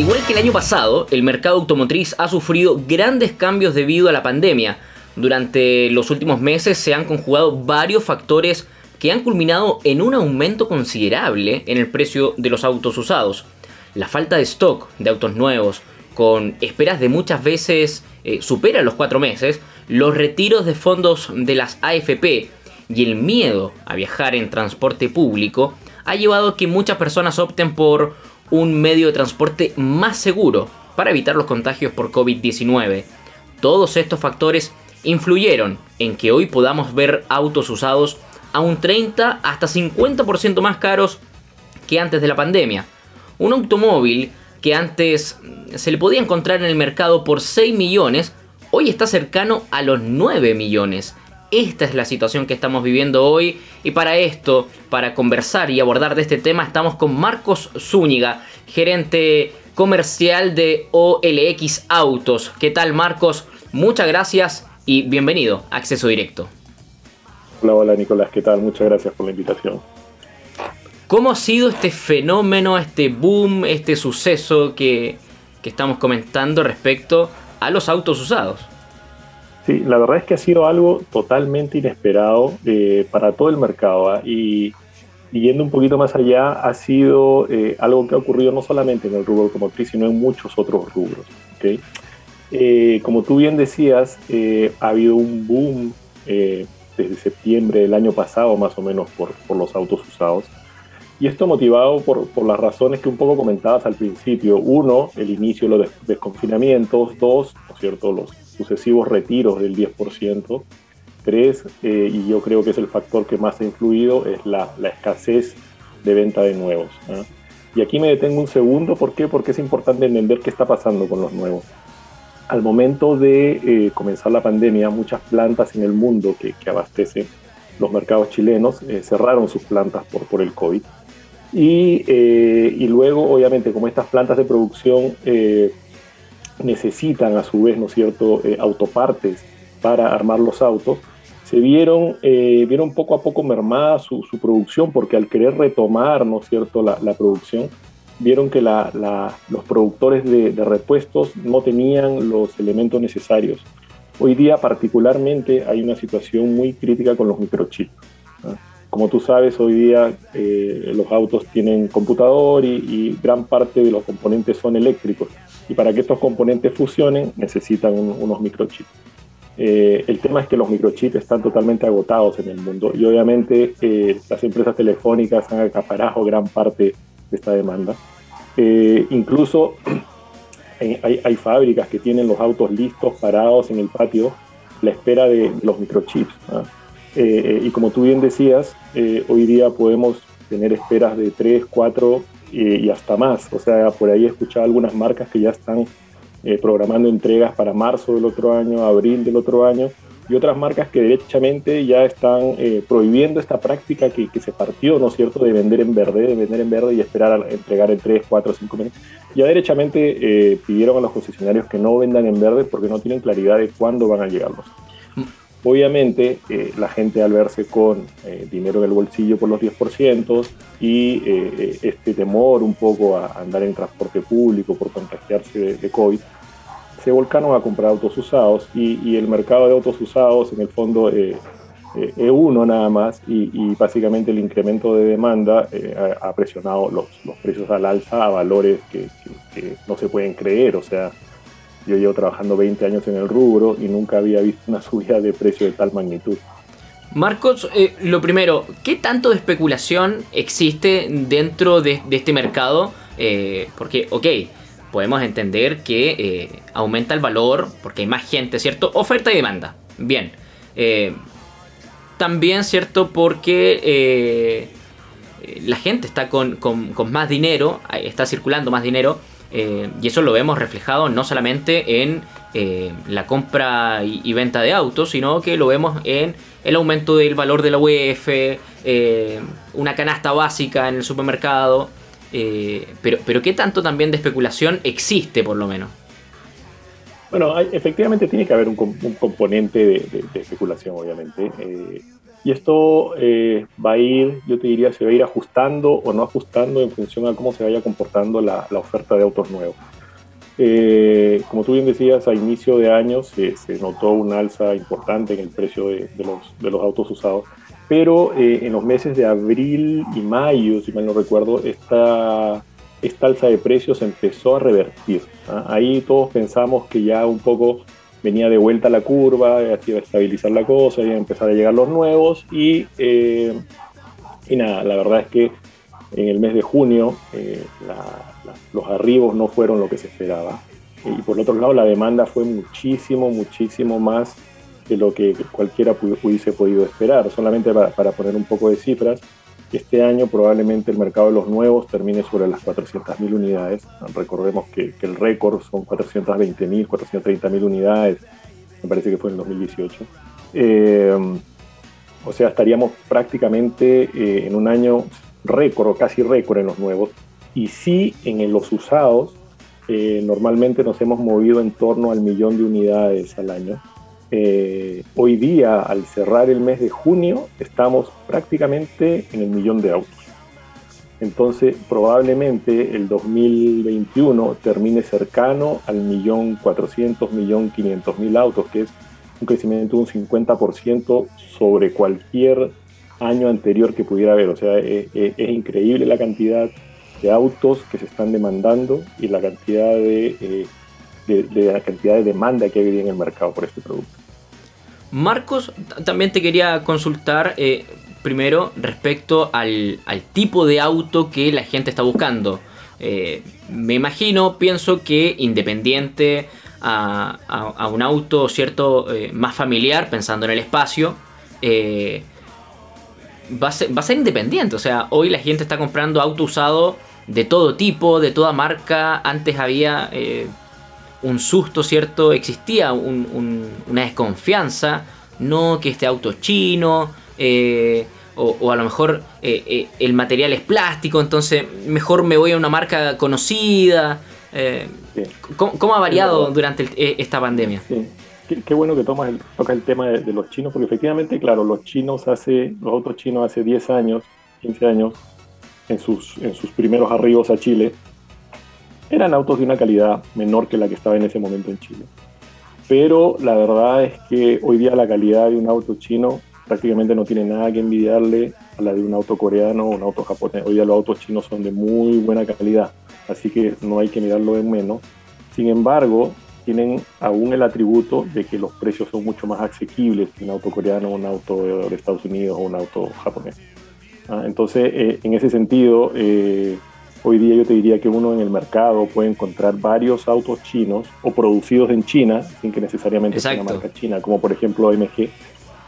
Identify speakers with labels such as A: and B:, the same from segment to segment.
A: igual que el año pasado, el mercado automotriz ha sufrido grandes cambios debido a la pandemia. Durante los últimos meses se han conjugado varios factores que han culminado en un aumento considerable en el precio de los autos usados. La falta de stock de autos nuevos, con esperas de muchas veces eh, supera los cuatro meses, los retiros de fondos de las AFP y el miedo a viajar en transporte público ha llevado a que muchas personas opten por un medio de transporte más seguro para evitar los contagios por COVID-19. Todos estos factores influyeron en que hoy podamos ver autos usados a un 30 hasta 50% más caros que antes de la pandemia. Un automóvil que antes se le podía encontrar en el mercado por 6 millones, hoy está cercano a los 9 millones. Esta es la situación que estamos viviendo hoy y para esto, para conversar y abordar de este tema, estamos con Marcos Zúñiga, gerente comercial de OLX Autos. ¿Qué tal Marcos? Muchas gracias y bienvenido a Acceso Directo.
B: Hola, hola Nicolás, ¿qué tal? Muchas gracias por la invitación.
A: ¿Cómo ha sido este fenómeno, este boom, este suceso que, estamos comentando respecto a los autos usados?
B: Sí, la verdad es que ha sido algo totalmente inesperado eh, para todo el mercado ¿ah? y, yendo un poquito más allá, ha sido eh, algo que ha ocurrido no solamente en el rubro automotriz, sino en muchos otros rubros. Eh, como tú bien decías, ha habido un boom desde septiembre del año pasado, más o menos, por, por los autos usados. Y esto motivado por, por, las razones que un poco comentabas al principio. Uno, el inicio de los desconfinamientos. Dos, ¿no es cierto?, los sucesivos retiros del 10%. Tres, eh, y yo creo que es el factor que más ha influido, es la, la escasez de venta de nuevos. Y aquí me detengo un segundo, ¿por qué? Porque es importante entender qué está pasando con los nuevos. Al momento de eh, comenzar la pandemia, muchas plantas en el mundo que, que abastecen los mercados chilenos eh, cerraron sus plantas por, por el COVID eh, y, luego, obviamente, como estas plantas de producción eh, necesitan a su vez, ¿no es cierto?, eh, autopartes para armar los autos, se vieron, vieron poco a poco mermada su, producción porque al querer retomar, ¿no es cierto?, la, producción, vieron que los productores de, repuestos no tenían los elementos necesarios. Hoy día particularmente hay una situación muy crítica con los microchips. Como tú sabes, hoy día eh, los autos tienen computador y, gran parte de los componentes son eléctricos. Y para que estos componentes fusionen necesitan unos microchips. Eh, el tema es que los microchips están totalmente agotados en el mundo y obviamente eh, las empresas telefónicas han acaparado gran parte de esta demanda. incluso hay, hay, fábricas que tienen los autos listos, parados en el patio, la espera de los microchips. Eh, eh, y como tú bien decías, eh, hoy día podemos tener esperas de 3, 4 y hasta más. O sea, por ahí he escuchado algunas marcas que ya están programando entregas para marzo del otro año, abril del otro año, y otras marcas que derechamente ya están prohibiendo esta práctica que, que, se partió, ¿no es cierto?, de vender en verde, de vender en verde y esperar a entregar en 3, 4, 5 meses. Ya derechamente pidieron a los concesionarios que no vendan en verde porque no tienen claridad de cuándo van a llegarlos. Obviamente, eh, la gente al verse con eh, dinero en el bolsillo por los 10% y eh, este temor un poco a andar en transporte público por contagiarse de, COVID, se volcaron a comprar autos usados y, el mercado de autos usados en el fondo es uno nada más y, básicamente el incremento de demanda ha, presionado los, precios al alza a valores que, que no se pueden creer, o sea, yo llevo trabajando 20 años en el rubro y nunca había visto una subida de precio de tal magnitud.
A: Marcos, eh, lo primero, ¿qué tanto de especulación existe dentro de, este mercado? Eh, porque, ok, podemos entender que eh, aumenta el valor porque hay más gente, ¿cierto? Oferta y demanda. Bien. también, ¿cierto? Porque la gente está con, con más dinero, está circulando más dinero eh, y eso lo vemos reflejado no solamente en eh, la compra y, venta de autos, sino que lo vemos en el aumento del valor de la UEF, eh, una canasta básica en el supermercado. pero, pero ¿qué tanto también de especulación existe por lo menos?
B: Bueno, efectivamente tiene que haber un, componente de, especulación, obviamente. Y esto eh, va a ir, yo te diría, se va a ir ajustando o no ajustando en función a cómo se vaya comportando la, oferta de autos nuevos. Eh, como tú bien decías, a inicio de año se, notó una alza importante en el precio de, los, de los, autos usados, pero eh, en los meses de abril y mayo, si mal no recuerdo, esta, esta alza de precios empezó a revertir. ¿ah? Ahí todos pensamos que ya un poco venía de vuelta la curva, iba a estabilizar la cosa, iba a empezar a llegar los nuevos y, eh, y nada, la verdad es que en el mes de junio eh, los arribos no fueron lo que se esperaba. Y por otro lado, la demanda fue muchísimo, muchísimo más de lo que cualquiera hubiese podido esperar. Solamente para, para poner un poco de cifras, este año probablemente el mercado de los nuevos termine sobre las 400.000 unidades. Recordemos que, el récord son 420.000, 430.000 unidades. Me parece que fue en 2018. Eh, o sea, estaríamos prácticamente eh, en un año récord o casi récord en los nuevos. Y sí, en los usados, eh, normalmente nos hemos movido en torno al millón de unidades al año. Eh, hoy día, al cerrar el mes de junio, estamos prácticamente en el millón de autos. Entonces, probablemente el 2021 termine cercano al millón 400, millón 500 mil autos, que es un crecimiento de un 50% sobre cualquier año anterior que pudiera haber. O sea, es, increíble la cantidad de autos que se están demandando y la cantidad de, eh, de, la cantidad de demanda que hay en el mercado por este producto.
A: Marcos, también te quería consultar eh, primero respecto al, tipo de auto que la gente está buscando. Eh, me imagino, pienso que independiente a, un auto cierto eh, más familiar, pensando en el espacio, va a, ser, va, a ser, independiente. O sea, hoy la gente está comprando auto usado de todo tipo, de toda marca. Antes había un susto, ¿cierto? Existía una desconfianza, no que este auto es chino, eh, o, a lo mejor eh, eh, el material es plástico, entonces mejor me voy a una marca conocida. ¿cómo, ha variado durante esta pandemia?
B: Sí. Qué, bueno que tomas el, tocas el tema de, los chinos, porque efectivamente, claro, los chinos hace, los otros chinos hace 10 años, 15 años, en sus, en sus primeros arribos a Chile, eran autos de una calidad menor que la que estaba en ese momento en Chile. Pero la verdad es que hoy día la calidad de un auto chino prácticamente no tiene nada que envidiarle a la de un auto coreano o un auto japonés. Hoy día los autos chinos son de muy buena calidad, así que no hay que mirarlo en menos. Sin embargo, tienen aún el atributo de que los precios son mucho más asequibles que un auto coreano, un auto de Estados Unidos o un auto japonés. Ah, entonces, eh, en ese sentido, eh, Hoy día yo te diría que uno en el mercado puede encontrar varios autos chinos o producidos en China, sin que necesariamente sea una marca china, como por ejemplo MG,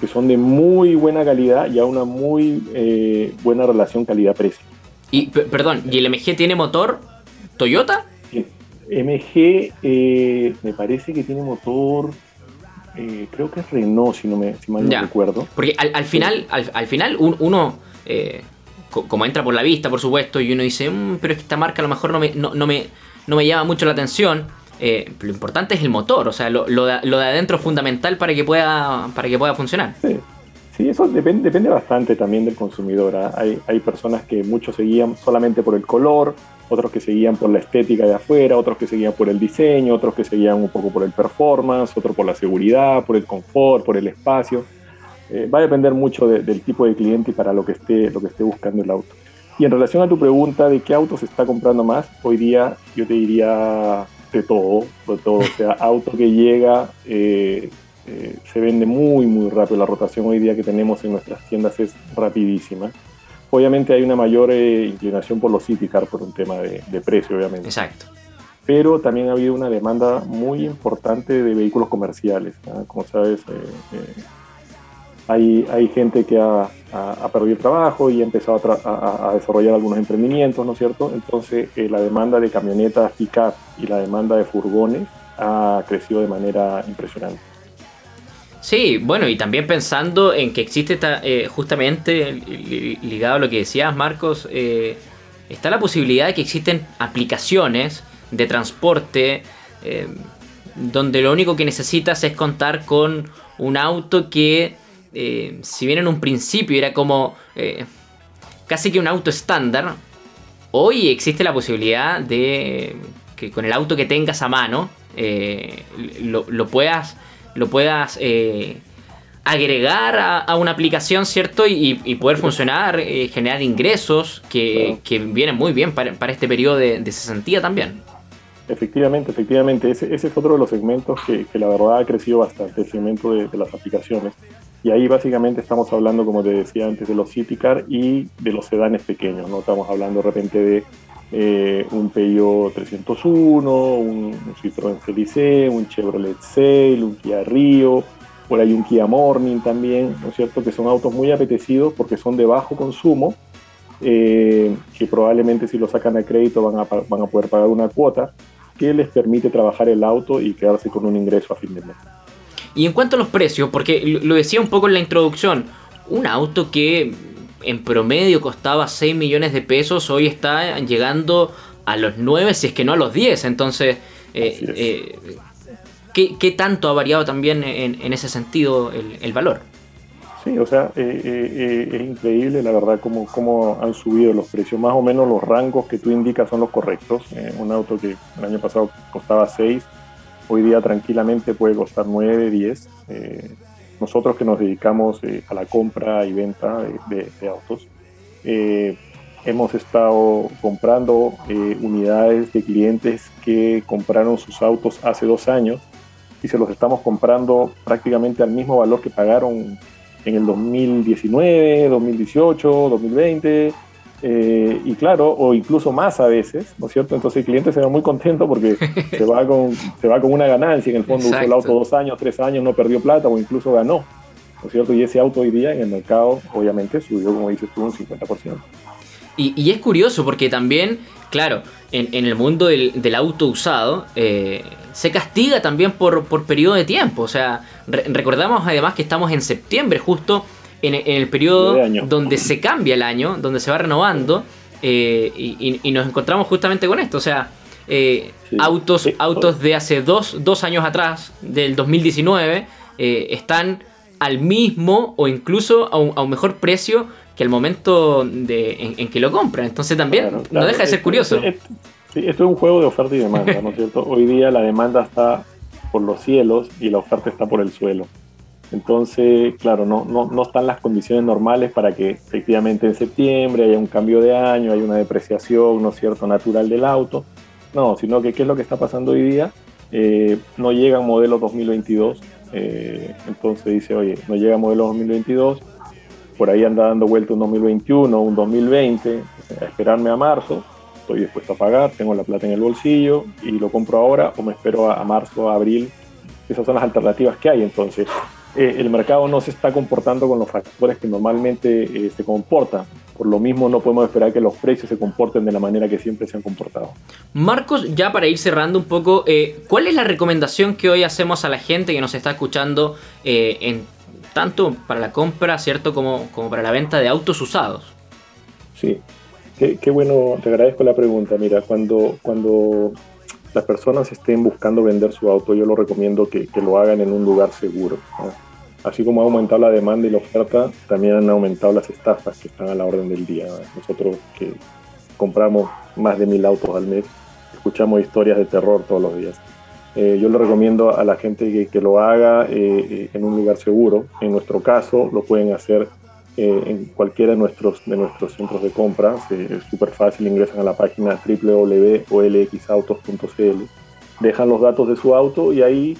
B: que son de muy buena calidad y a una muy eh, buena relación calidad-precio.
A: Y perdón, ¿y el MG tiene motor Toyota?
B: MG eh, me parece que tiene motor, eh, creo que es Renault, si no me si mal no recuerdo.
A: Porque al, final, al, final uno como entra por la vista, por supuesto, y uno dice, mm, pero es que esta marca a lo mejor no me, no, me, no me llama mucho la atención. Eh, lo importante es el motor, o sea, lo, lo, de, adentro es fundamental para que pueda, para que pueda funcionar.
B: Sí, eso depende, depende bastante también del consumidor. ¿ah? Hay, hay personas que muchos seguían solamente por el color, otros que seguían por la estética de afuera, otros que seguían por el diseño, otros que seguían un poco por el performance, otros por la seguridad, por el confort, por el espacio. Eh, va a depender mucho del tipo de cliente y para lo que, esté, lo que esté buscando el auto. Y en relación a tu pregunta de qué auto se está comprando más, hoy día yo te diría de todo, de todo. O sea, auto que llega eh, eh, se vende muy, muy rápido. La rotación hoy día que tenemos en nuestras tiendas es rapidísima. Obviamente hay una mayor inclinación por los city car por un tema de, precio, obviamente.
A: Exacto.
B: Pero también ha habido una demanda muy importante de vehículos comerciales. Como sabes, hay, gente que ha, perdido el trabajo y ha empezado a, desarrollar algunos emprendimientos, ¿no es cierto? Entonces eh, la demanda de camionetas pick-up y la demanda de furgones ha crecido de manera impresionante.
A: Sí, bueno, y también pensando en que existe eh, justamente ligado a lo que decías, Marcos, eh, está la posibilidad de que existen aplicaciones de transporte donde lo único que necesitas es contar con un auto que eh, si bien en un principio era como eh, casi que un auto estándar, hoy existe la posibilidad de que con el auto que tengas a mano lo, puedas, lo puedas agregar a, una aplicación, ¿cierto? Y, poder funcionar, generar ingresos que, vienen muy bien para, este periodo de, de cesantía también.
B: Efectivamente, efectivamente. Ese, es otro de los segmentos que, la verdad ha crecido bastante, el segmento de, las aplicaciones. Y ahí básicamente estamos hablando, como te decía antes, de los City Car y de los sedanes pequeños. No estamos hablando de repente de eh, un Peugeot 301, un, Citroën CLC, un Chevrolet Sail, un Kia Rio, por ahí un Kia Morning también, ¿no es cierto? Que son autos muy apetecidos porque son de bajo consumo, eh, que probablemente si lo sacan a crédito van a poder pagar una cuota que les permite trabajar el auto y quedarse con un ingreso a fin de mes.
A: Y en cuanto a los precios, porque lo decía un poco en la introducción, un auto que en promedio costaba 6 millones de pesos, hoy está llegando a los 9, si es que no a los 10. Entonces, eh, eh, ¿qué, tanto ha variado también en, ese sentido el valor?
B: Sí, o sea, eh, eh, eh, es increíble la verdad cómo, cómo, han subido los precios. Más o menos los rangos que tú indicas son los correctos. un auto que el año pasado costaba 6, hoy día tranquilamente puede costar 9, 10. nosotros que nos dedicamos a la compra y venta de, autos, hemos estado comprando unidades de clientes que compraron sus autos hace dos años y se los estamos comprando prácticamente al mismo valor que pagaron en el 2019, 2018, 2020, y claro, o incluso más a veces, ¿no es cierto? Entonces el cliente se va muy contento porque se va con, se va con una ganancia, en el fondo usó el auto dos años, tres años, no perdió plata o incluso ganó, ¿no es cierto? Y ese auto hoy día en el mercado obviamente subió, como dices tú, un 50%.
A: Y, y es curioso porque también, claro, en, en el mundo del, del auto usado, eh, se castiga también por, por periodo de tiempo. O sea, recordamos además que estamos en septiembre, justo en, el periodo donde se cambia el año, donde se va renovando, eh, y, nos encontramos justamente con esto. O sea, eh, autos, autos de hace dos, dos, años atrás, del 2019, eh, están al mismo o incluso a un, mejor precio que el momento de, en, que lo compran. Entonces también no deja de ser curioso.
B: Sí, esto es un juego de oferta y demanda, ¿no es cierto? Hoy día la demanda está por los cielos y la oferta está por el suelo. Entonces, claro, no, no, no, están las condiciones normales para que efectivamente en septiembre haya un cambio de año, haya una depreciación, ¿no es cierto?, natural del auto. No, sino que qué es lo que está pasando hoy día. Eh, no llega un modelo 2022, eh, entonces dice, oye, no llega modelo 2022, por ahí anda dando vuelta un 2021, un 2020, a esperarme a marzo, estoy dispuesto a pagar, tengo la plata en el bolsillo y lo compro ahora o me espero a, marzo, a abril. Esas son las alternativas que hay. Entonces, eh, el mercado no se está comportando con los factores que normalmente eh, se comportan. Por lo mismo, no podemos esperar que los precios se comporten de la manera que siempre se han comportado.
A: Marcos, ya para ir cerrando un poco, eh, ¿cuál es la recomendación que hoy hacemos a la gente que nos está escuchando en tanto para la compra, cierto, como, como para la venta de autos usados?
B: Sí, Qué, bueno, te agradezco la pregunta. Mira, cuando, cuando las personas estén buscando vender su auto, yo lo recomiendo que, lo hagan en un lugar seguro. Así como ha aumentado la demanda y la oferta, también han aumentado las estafas que están a la orden del día. Nosotros que compramos más de mil autos al mes, escuchamos historias de terror todos los días. Eh, yo le recomiendo a la gente que, lo haga eh, eh, en un lugar seguro. En nuestro caso, lo pueden hacer eh, en cualquiera de nuestros, de nuestros centros de compra. es súper fácil, ingresan a la página www.olxautos.cl, dejan los datos de su auto y ahí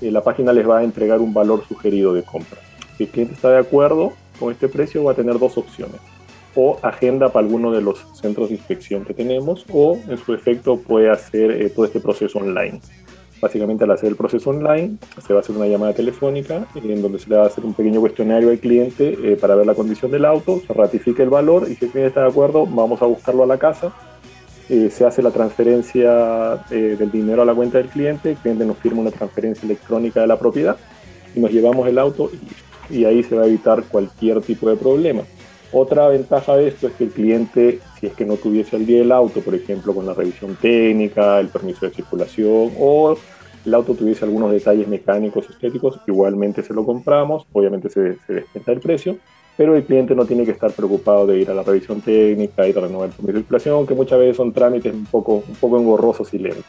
B: eh, la página les va a entregar un valor sugerido de compra. Si el cliente está de acuerdo con este precio, va a tener dos opciones. O agenda para alguno de los centros de inspección que tenemos, o en su efecto puede hacer eh, todo este proceso online. Básicamente al hacer el proceso online se va a hacer una llamada telefónica en donde se le va a hacer un pequeño cuestionario al cliente eh, para ver la condición del auto, se ratifica el valor y si el cliente está de acuerdo vamos a buscarlo a la casa, eh, se hace la transferencia eh, del dinero a la cuenta del cliente, el cliente nos firma una transferencia electrónica de la propiedad y nos llevamos el auto y, y ahí se va a evitar cualquier tipo de problema. Otra ventaja de esto es que el cliente, si es que no tuviese al día el auto, por ejemplo, con la revisión técnica, el permiso de circulación o el auto tuviese algunos detalles mecánicos, estéticos, igualmente se lo compramos, obviamente se, se descuenta el precio, pero el cliente no tiene que estar preocupado de ir a la revisión técnica, ir a renovar el permiso de circulación, que muchas veces son trámites un poco, un poco engorrosos y lentos.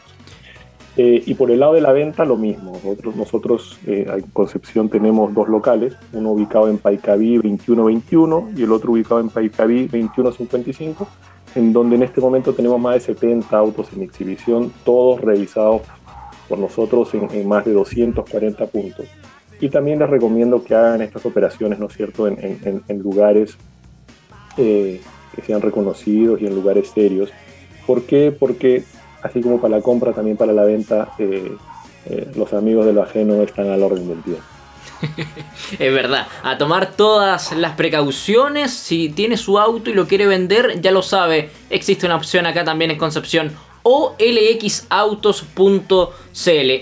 B: Eh, y por el lado de la venta, lo mismo. Nosotros, eh, en Concepción tenemos dos locales, uno ubicado en Paicaví 2121 y el otro ubicado en Paicaví 2155, en donde en este momento tenemos más de 70 autos en exhibición, todos revisados por nosotros en, más de 240 puntos. Y también les recomiendo que hagan estas operaciones, ¿no es cierto?, en, lugares eh, que sean reconocidos y en lugares serios. ¿Por qué? Porque así como para la compra, también para la venta, eh, eh, los amigos de lo ajeno están al orden del día.
A: es verdad, a tomar todas las precauciones, si tiene su auto y lo quiere vender, ya lo sabe, existe una opción acá también en Concepción olxautos.cl.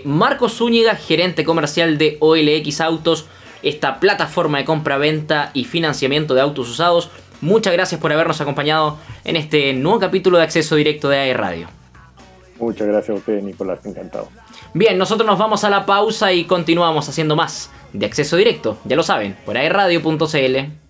A: Marcos Zúñiga, gerente comercial de OLX Autos, esta plataforma de compra-venta y financiamiento de autos usados. Muchas gracias por habernos acompañado en este nuevo capítulo de Acceso Directo de AE Radio.
B: Muchas gracias a ustedes, Nicolás, encantado.
A: Bien, nosotros nos vamos a la pausa y continuamos haciendo más de Acceso Directo, ya lo saben, por aerradio.cl.